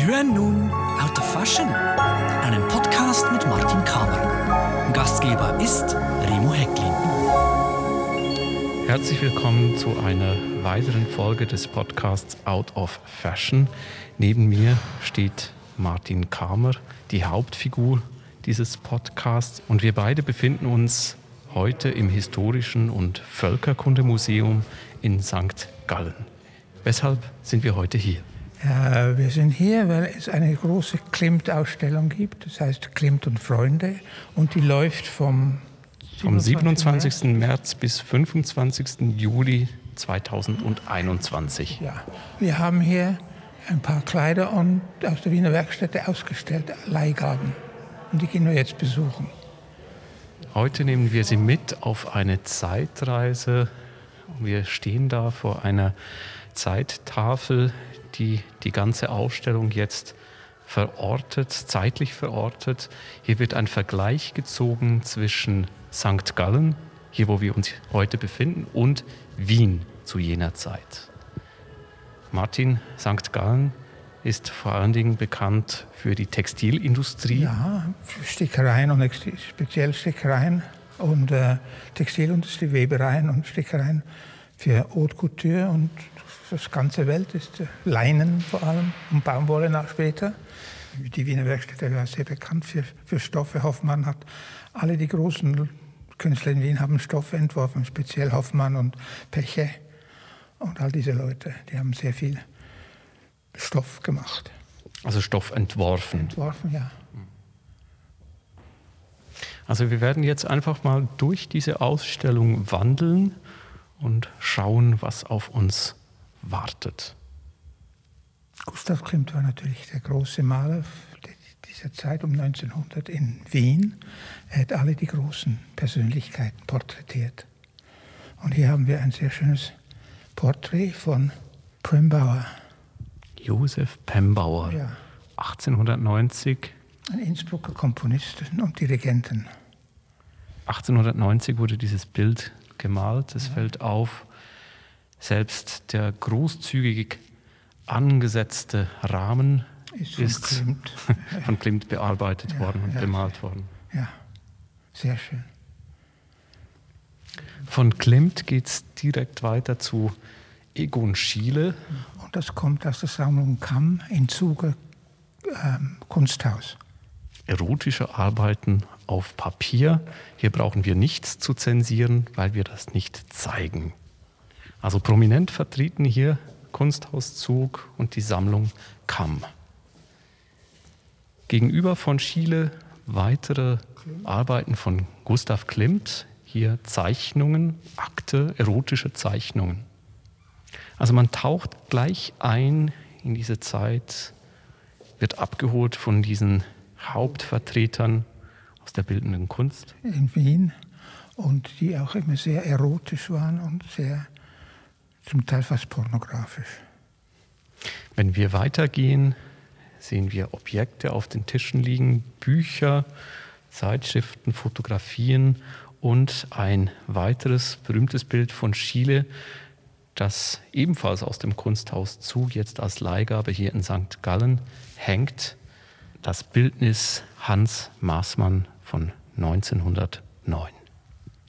Sie hören nun Out of Fashion, einen Podcast mit Martin Kamer. Gastgeber ist Remo Hecklin. Herzlich willkommen zu einer weiteren Folge des Podcasts Out of Fashion. Neben mir steht Martin Kamer, die Hauptfigur dieses Podcasts. Und wir beide befinden uns heute im Historischen und Völkerkundemuseum in St. Gallen. Weshalb sind wir heute hier? Ja, wir sind hier, weil es eine große Klimt-Ausstellung gibt, das heißt Klimt und Freunde, und die läuft vom, vom 27. März bis 25. Juli 2021. Ja, wir haben hier ein paar Kleider und aus der Wiener Werkstätte ausgestellt, Leihgaben. Und die gehen wir jetzt besuchen. Heute nehmen wir Sie mit auf eine Zeitreise. Wir stehen da vor einer Zeittafel, die die ganze Ausstellung jetzt verortet, zeitlich verortet. Hier wird ein Vergleich gezogen zwischen St. Gallen, hier wo wir uns heute befinden, und Wien zu jener Zeit. Martin, St. Gallen ist vor allen Dingen bekannt für die Textilindustrie. Ja, für Stickereien und speziell Stickereien und äh, Textilindustrie, Webereien und Stickereien für Haute Couture und das ganze Welt ist äh, Leinen vor allem und Baumwolle nach später. Die Wiener Werkstätte war sehr bekannt für, für Stoffe. Hoffmann hat alle die großen Künstler in Wien haben Stoffe entworfen, speziell Hoffmann und Peche und all diese Leute. Die haben sehr viel Stoff gemacht. Also Stoff entworfen. Entworfen, ja. Also wir werden jetzt einfach mal durch diese Ausstellung wandeln und schauen, was auf uns wartet. Gustav Klimt war natürlich der große Maler dieser Zeit um 1900 in Wien. Er hat alle die großen Persönlichkeiten porträtiert. Und hier haben wir ein sehr schönes Porträt von Prembauer. Josef Pembauer, ja. 1890. Ein Innsbrucker Komponist und Dirigenten. 1890 wurde dieses Bild gemalt. Es ja. fällt auf, selbst der großzügig angesetzte Rahmen ist von, ist Klimt. von Klimt bearbeitet ja, worden und bemalt worden. Ja, sehr schön. Von Klimt geht es direkt weiter zu Egon Schiele. Und das kommt aus der Sammlung Kamm in Zuge ähm, Kunsthaus. Erotische Arbeiten auf Papier. Hier brauchen wir nichts zu zensieren, weil wir das nicht zeigen. Also prominent vertreten hier Kunsthauszug und die Sammlung Kamm. Gegenüber von Schiele weitere Arbeiten von Gustav Klimt, hier Zeichnungen, Akte, erotische Zeichnungen. Also man taucht gleich ein in diese Zeit, wird abgeholt von diesen Hauptvertretern aus der bildenden Kunst. In Wien und die auch immer sehr erotisch waren und sehr zum Teil fast pornografisch. Wenn wir weitergehen, sehen wir Objekte auf den Tischen liegen, Bücher, Zeitschriften, Fotografien und ein weiteres berühmtes Bild von Schiele, das ebenfalls aus dem Kunsthaus zu, jetzt als Leihgabe hier in St. Gallen hängt, das Bildnis Hans Maßmann von 1909.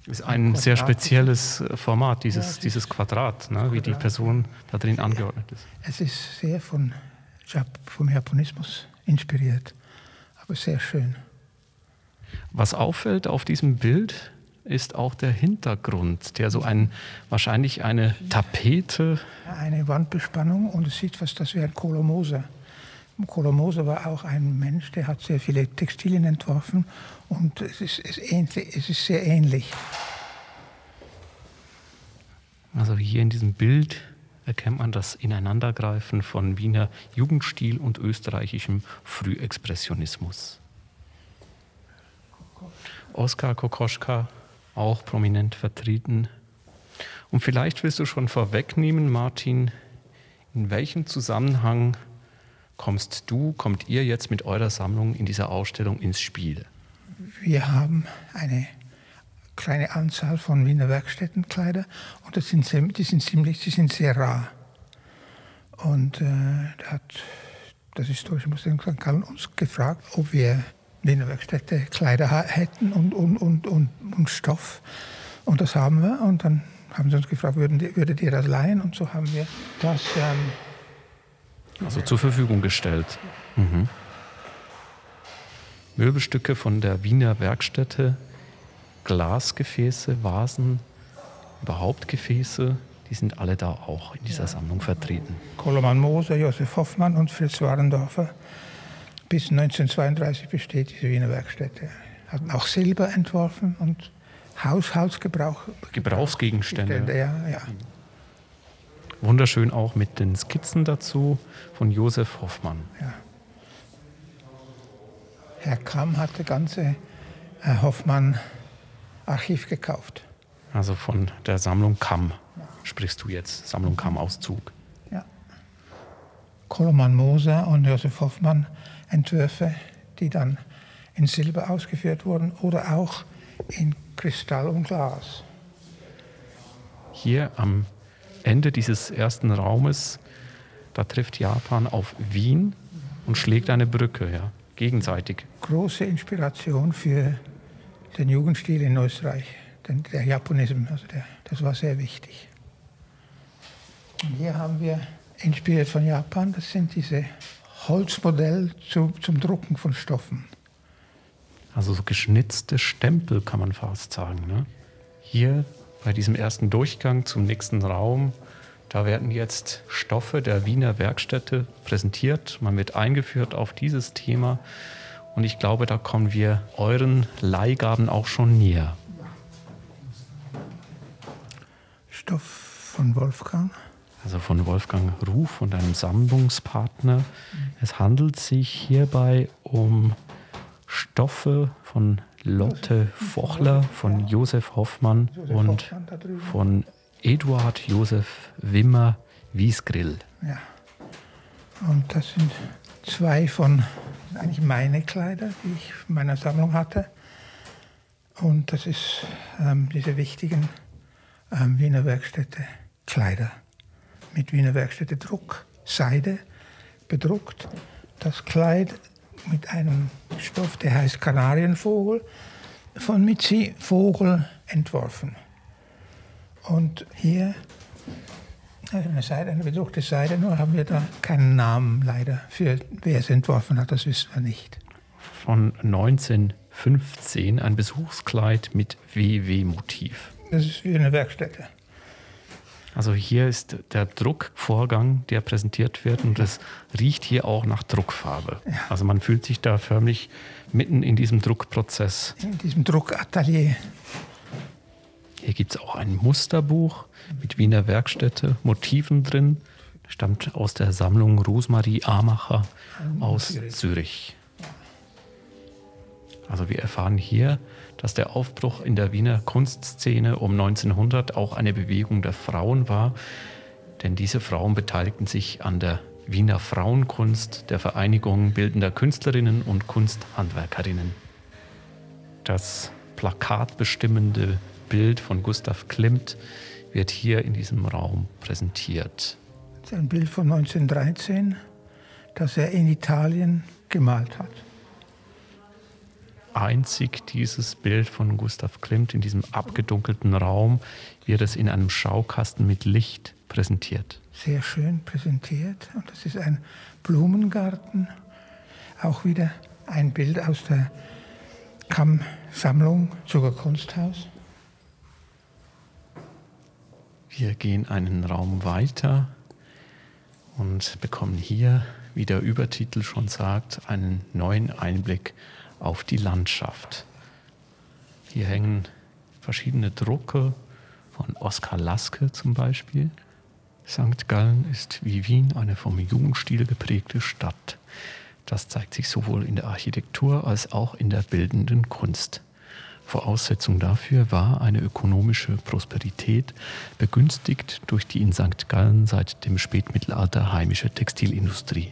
Ist ein sehr spezielles Format, dieses, dieses Quadrat, ne, wie die Person da drin angeordnet ist. Es ist sehr von, vom Japonismus inspiriert, aber sehr schön. Was auffällt auf diesem Bild, ist auch der Hintergrund, der so ein, wahrscheinlich eine Tapete. Eine Wandbespannung und es sieht fast aus wie ein Kolomoser. Kolomoser war auch ein Mensch, der hat sehr viele Textilien entworfen und es ist, es ähnlich, es ist sehr ähnlich. Also hier in diesem Bild erkennt man das Ineinandergreifen von Wiener Jugendstil und österreichischem Frühexpressionismus. Oskar Kokoschka auch prominent vertreten. Und vielleicht willst du schon vorwegnehmen, Martin, in welchem Zusammenhang kommst du, kommt ihr jetzt mit eurer Sammlung in dieser Ausstellung ins Spiel? Wir haben eine kleine Anzahl von Wiener Werkstättenkleider und das sind, die sind ziemlich, die sind sehr rar. Und äh, hat das Historische Museum St. Gallen uns gefragt, ob wir Wiener Werkstätte Kleider hätten und, und, und, und, und Stoff. Und das haben wir. Und dann haben sie uns gefragt, würden die, würdet ihr das leihen? Und so haben wir das ähm, also zur Verfügung gestellt. Mhm. Möbelstücke von der Wiener Werkstätte, Glasgefäße, Vasen, überhaupt Gefäße, die sind alle da auch in dieser ja. Sammlung vertreten. Koloman Moser, Josef Hoffmann und Fritz Warendorfer. Bis 1932 besteht diese Wiener Werkstätte. Hatten auch Silber entworfen und Haushaltsgebrauch. Gebrauchsgegenstände. Ja, ja. Wunderschön auch mit den Skizzen dazu von Josef Hoffmann. Ja. Herr Kamm hat das ganze Hoffmann-Archiv gekauft. Also von der Sammlung Kamm sprichst du jetzt, Sammlung Kamm-Auszug. Ja. Koloman Moser und Josef Hoffmann Entwürfe, die dann in Silber ausgeführt wurden oder auch in Kristall und Glas. Hier am Ende dieses ersten Raumes, da trifft Japan auf Wien und schlägt eine Brücke. Ja gegenseitig. Große Inspiration für den Jugendstil in Österreich, den, der Japonismus, also der, das war sehr wichtig. Und hier haben wir, inspiriert von Japan, das sind diese Holzmodelle zu, zum Drucken von Stoffen. Also so geschnitzte Stempel kann man fast sagen. Ne? Hier bei diesem ersten Durchgang zum nächsten Raum da werden jetzt Stoffe der Wiener Werkstätte präsentiert. Man wird eingeführt auf dieses Thema. Und ich glaube, da kommen wir euren Leihgaben auch schon näher. Stoff von Wolfgang. Also von Wolfgang Ruf und einem Sammlungspartner. Es handelt sich hierbei um Stoffe von Lotte Vochler, von Josef Hoffmann und von Eduard Josef Wimmer Wiesgrill. Ja. Und das sind zwei von eigentlich meine Kleider, die ich in meiner Sammlung hatte. Und das ist ähm, diese wichtigen ähm, Wiener Werkstätte Kleider mit Wiener Werkstätte Druck, Seide bedruckt. Das Kleid mit einem Stoff, der heißt Kanarienvogel, von Mitzi Vogel entworfen. Und hier eine Seite, eine bedruckte Seite, nur haben wir da keinen Namen leider für wer es entworfen hat, das wissen wir nicht. Von 1915 ein Besuchskleid mit WW-Motiv. Das ist wie eine Werkstätte. Also hier ist der Druckvorgang, der präsentiert wird und es riecht hier auch nach Druckfarbe. Ja. Also man fühlt sich da förmlich mitten in diesem Druckprozess. In diesem Druckatelier. Hier gibt es auch ein Musterbuch mit Wiener Werkstätte, Motiven drin. Stammt aus der Sammlung Rosmarie Amacher aus Zürich. Also wir erfahren hier, dass der Aufbruch in der Wiener Kunstszene um 1900 auch eine Bewegung der Frauen war, denn diese Frauen beteiligten sich an der Wiener Frauenkunst, der Vereinigung bildender Künstlerinnen und Kunsthandwerkerinnen. Das plakatbestimmende Bild von Gustav Klimt wird hier in diesem Raum präsentiert. Das ist ein Bild von 1913, das er in Italien gemalt hat. Einzig dieses Bild von Gustav Klimt in diesem abgedunkelten Raum wird es in einem Schaukasten mit Licht präsentiert. Sehr schön präsentiert. Und das ist ein Blumengarten. Auch wieder ein Bild aus der Kamm-Sammlung Zuger Kunsthaus. Wir gehen einen Raum weiter und bekommen hier, wie der Übertitel schon sagt, einen neuen Einblick auf die Landschaft. Hier hängen verschiedene Drucke von Oskar Laske zum Beispiel. St. Gallen ist wie Wien eine vom Jugendstil geprägte Stadt. Das zeigt sich sowohl in der Architektur als auch in der bildenden Kunst. Voraussetzung dafür war eine ökonomische Prosperität, begünstigt durch die in St. Gallen seit dem Spätmittelalter heimische Textilindustrie.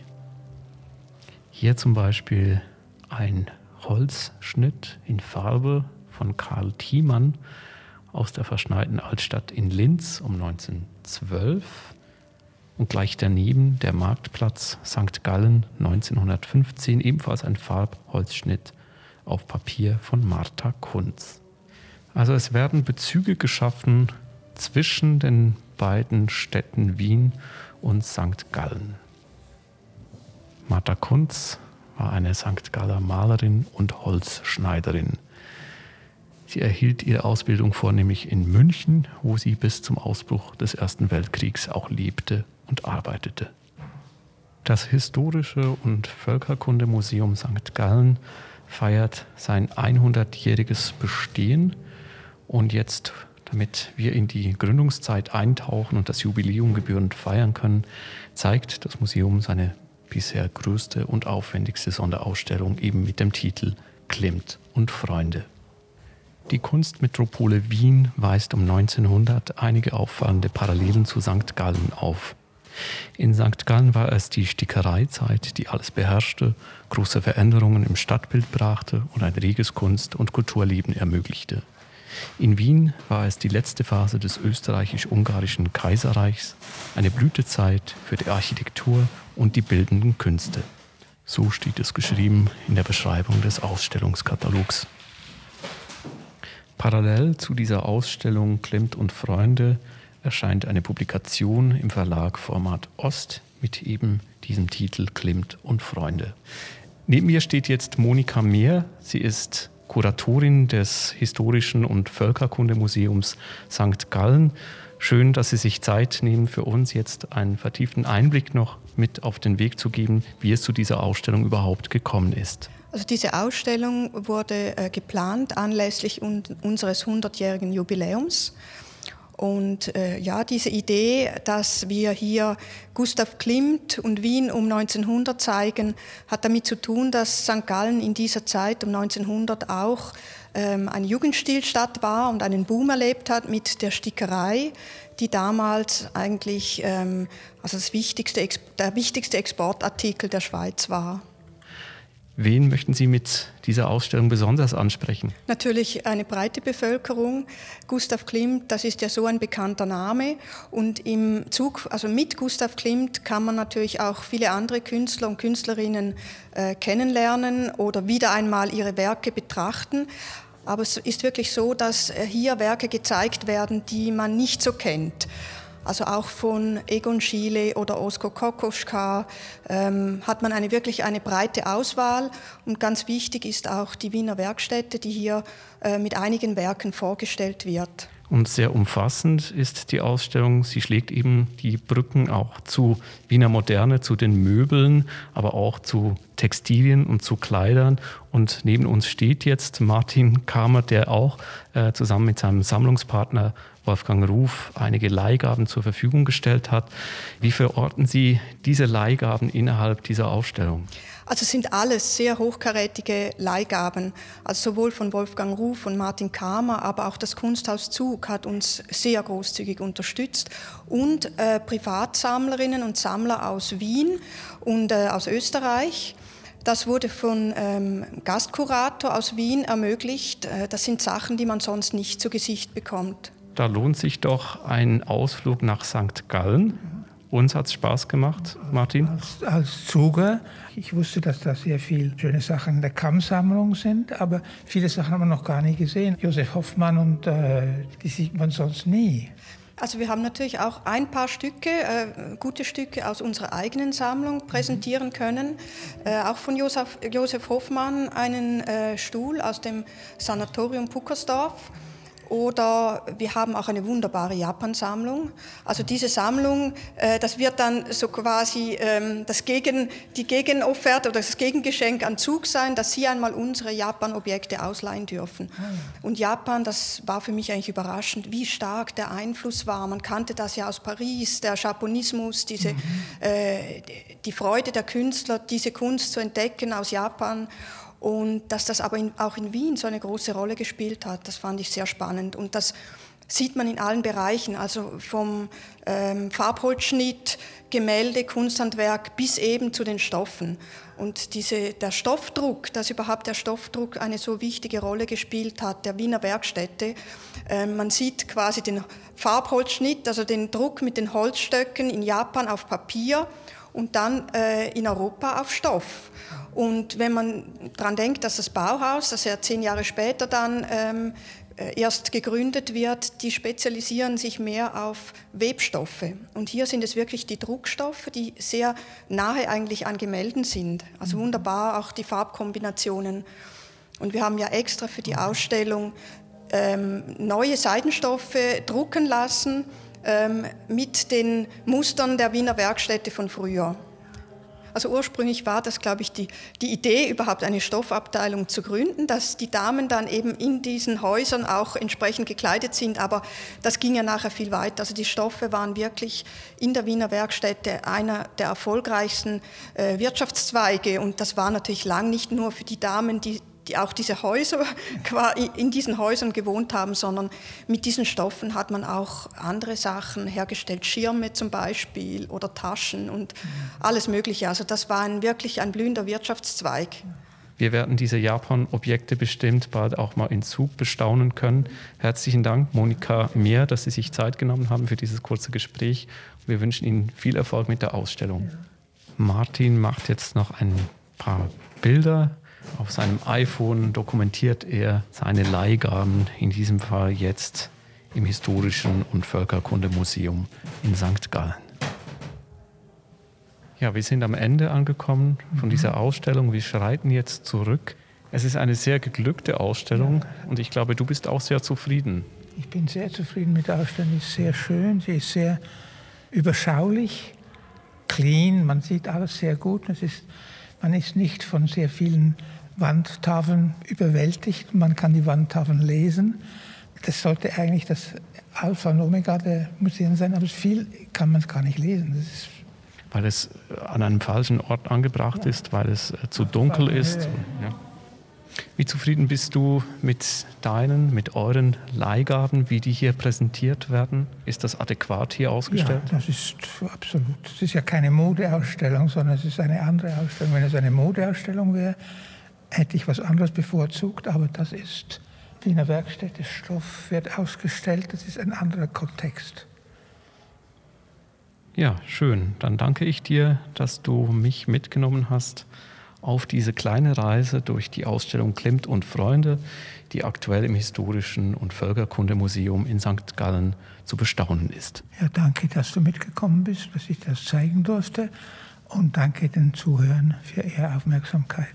Hier zum Beispiel ein Holzschnitt in Farbe von Karl Thiemann aus der verschneiten Altstadt in Linz um 1912. und gleich daneben der Marktplatz St. Gallen 1915, ebenfalls ein Farbholzschnitt auf Papier von Martha Kunz. Also es werden Bezüge geschaffen zwischen den beiden Städten Wien und St. Gallen. Martha Kunz war eine St. Galler Malerin und Holzschneiderin. Sie erhielt ihre Ausbildung vornehmlich in München, wo sie bis zum Ausbruch des Ersten Weltkriegs auch lebte und arbeitete. Das Historische und Völkerkundemuseum St. Gallen feiert sein 100-jähriges Bestehen und jetzt, damit wir in die Gründungszeit eintauchen und das Jubiläum gebührend feiern können, zeigt das Museum seine bisher größte und aufwendigste Sonderausstellung eben mit dem Titel Klimt und Freunde. Die Kunstmetropole Wien weist um 1900 einige auffallende Parallelen zu St. Gallen auf. In St. Gallen war es die Stickereizeit, die alles beherrschte, große Veränderungen im Stadtbild brachte und ein reges Kunst- und Kulturleben ermöglichte. In Wien war es die letzte Phase des österreichisch-ungarischen Kaiserreichs, eine Blütezeit für die Architektur und die bildenden Künste. So steht es geschrieben in der Beschreibung des Ausstellungskatalogs. Parallel zu dieser Ausstellung Klimt und Freunde erscheint eine Publikation im Verlag Format Ost mit eben diesem Titel Klimt und Freunde. Neben mir steht jetzt Monika Mehr. Sie ist Kuratorin des Historischen und Völkerkundemuseums St. Gallen. Schön, dass Sie sich Zeit nehmen, für uns jetzt einen vertieften Einblick noch mit auf den Weg zu geben, wie es zu dieser Ausstellung überhaupt gekommen ist. Also diese Ausstellung wurde äh, geplant anlässlich un unseres 100-jährigen Jubiläums. Und äh, ja, diese Idee, dass wir hier Gustav Klimt und Wien um 1900 zeigen, hat damit zu tun, dass St. Gallen in dieser Zeit um 1900 auch ähm, eine Jugendstilstadt war und einen Boom erlebt hat mit der Stickerei, die damals eigentlich ähm, also das wichtigste, der wichtigste Exportartikel der Schweiz war. Wen möchten Sie mit dieser Ausstellung besonders ansprechen? Natürlich eine breite Bevölkerung. Gustav Klimt, das ist ja so ein bekannter Name. Und im Zug, also mit Gustav Klimt kann man natürlich auch viele andere Künstler und Künstlerinnen äh, kennenlernen oder wieder einmal ihre Werke betrachten. Aber es ist wirklich so, dass äh, hier Werke gezeigt werden, die man nicht so kennt. Also auch von Egon Schiele oder Oskar Kokoschka ähm, hat man eine, wirklich eine breite Auswahl. Und ganz wichtig ist auch die Wiener Werkstätte, die hier äh, mit einigen Werken vorgestellt wird. Und sehr umfassend ist die Ausstellung. Sie schlägt eben die Brücken auch zu Wiener Moderne, zu den Möbeln, aber auch zu Textilien und zu Kleidern. Und neben uns steht jetzt Martin Kamer, der auch äh, zusammen mit seinem Sammlungspartner Wolfgang Ruf einige Leihgaben zur Verfügung gestellt hat. Wie verorten Sie diese Leihgaben innerhalb dieser Ausstellung? Also sind alles sehr hochkarätige Leihgaben, also sowohl von Wolfgang Ruf und Martin Kamer, aber auch das Kunsthaus Zug hat uns sehr großzügig unterstützt und äh, Privatsammlerinnen und Sammler aus Wien und äh, aus Österreich. Das wurde von ähm, Gastkurator aus Wien ermöglicht. Äh, das sind Sachen, die man sonst nicht zu Gesicht bekommt da lohnt sich doch ein Ausflug nach St. Gallen. Uns hat es Spaß gemacht, Martin. Als, als Zuger, ich wusste, dass da sehr viele schöne Sachen in der Kammsammlung sind, aber viele Sachen haben wir noch gar nicht gesehen. Josef Hoffmann und äh, die sieht man sonst nie. Also wir haben natürlich auch ein paar Stücke, äh, gute Stücke aus unserer eigenen Sammlung präsentieren können. Äh, auch von Josef, Josef Hoffmann einen äh, Stuhl aus dem Sanatorium Puckersdorf oder wir haben auch eine wunderbare Japan-Sammlung. Also diese Sammlung, äh, das wird dann so quasi ähm, das Gegen, die Gegenofferte oder das Gegengeschenk an Zug sein, dass Sie einmal unsere Japan-Objekte ausleihen dürfen. Ah, Und Japan, das war für mich eigentlich überraschend, wie stark der Einfluss war. Man kannte das ja aus Paris, der Japonismus, diese, mhm. äh, die Freude der Künstler, diese Kunst zu entdecken aus Japan. Und dass das aber in, auch in Wien so eine große Rolle gespielt hat, das fand ich sehr spannend. Und das sieht man in allen Bereichen, also vom ähm, Farbholzschnitt, Gemälde, Kunsthandwerk bis eben zu den Stoffen. Und diese, der Stoffdruck, dass überhaupt der Stoffdruck eine so wichtige Rolle gespielt hat, der Wiener Werkstätte. Äh, man sieht quasi den Farbholzschnitt, also den Druck mit den Holzstöcken in Japan auf Papier und dann äh, in Europa auf Stoff. Und wenn man daran denkt, dass das Bauhaus, das ja zehn Jahre später dann ähm, äh, erst gegründet wird, die spezialisieren sich mehr auf Webstoffe. Und hier sind es wirklich die Druckstoffe, die sehr nahe eigentlich an Gemälden sind. Also mhm. wunderbar auch die Farbkombinationen. Und wir haben ja extra für die Ausstellung ähm, neue Seidenstoffe drucken lassen ähm, mit den Mustern der Wiener Werkstätte von früher. Also ursprünglich war das, glaube ich, die, die Idee, überhaupt eine Stoffabteilung zu gründen, dass die Damen dann eben in diesen Häusern auch entsprechend gekleidet sind, aber das ging ja nachher viel weiter. Also die Stoffe waren wirklich in der Wiener Werkstätte einer der erfolgreichsten äh, Wirtschaftszweige und das war natürlich lang nicht nur für die Damen, die die auch diese Häuser in diesen Häusern gewohnt haben, sondern mit diesen Stoffen hat man auch andere Sachen hergestellt, Schirme zum Beispiel oder Taschen und alles Mögliche. Also das war ein, wirklich ein blühender Wirtschaftszweig. Wir werden diese Japan-Objekte bestimmt bald auch mal in Zug bestaunen können. Herzlichen Dank, Monika Mehr, dass Sie sich Zeit genommen haben für dieses kurze Gespräch. Wir wünschen Ihnen viel Erfolg mit der Ausstellung. Martin macht jetzt noch ein paar Bilder auf seinem iPhone dokumentiert er seine Leihgaben, in diesem Fall jetzt im Historischen und Völkerkundemuseum in St. Gallen. Ja, wir sind am Ende angekommen von mhm. dieser Ausstellung. Wir schreiten jetzt zurück. Es ist eine sehr geglückte Ausstellung und ich glaube, du bist auch sehr zufrieden. Ich bin sehr zufrieden mit der Ausstellung. Sie ist sehr schön, sie ist sehr überschaulich, clean, man sieht alles sehr gut. Es ist, man ist nicht von sehr vielen Wandtafeln überwältigt. Man kann die Wandtafeln lesen. Das sollte eigentlich das Alpha und Omega der Museen sein, aber viel kann man es gar nicht lesen. weil es an einem falschen Ort angebracht ja. ist, weil es äh, zu dunkel ist. Ja. Wie zufrieden bist du mit deinen, mit euren Leihgaben, wie die hier präsentiert werden? Ist das adäquat hier ausgestellt? Ja, das ist absolut. Es ist ja keine Modeausstellung, sondern es ist eine andere Ausstellung. Wenn es eine Modeausstellung wäre, hätte ich was anderes bevorzugt, aber das ist Wiener Werkstätte, Stoff wird ausgestellt, das ist ein anderer Kontext. Ja, schön. Dann danke ich dir, dass du mich mitgenommen hast auf diese kleine Reise durch die Ausstellung Klimt und Freunde, die aktuell im Historischen und Völkerkundemuseum in St. Gallen zu bestaunen ist. Ja, danke, dass du mitgekommen bist, dass ich das zeigen durfte und danke den Zuhörern für ihre Aufmerksamkeit.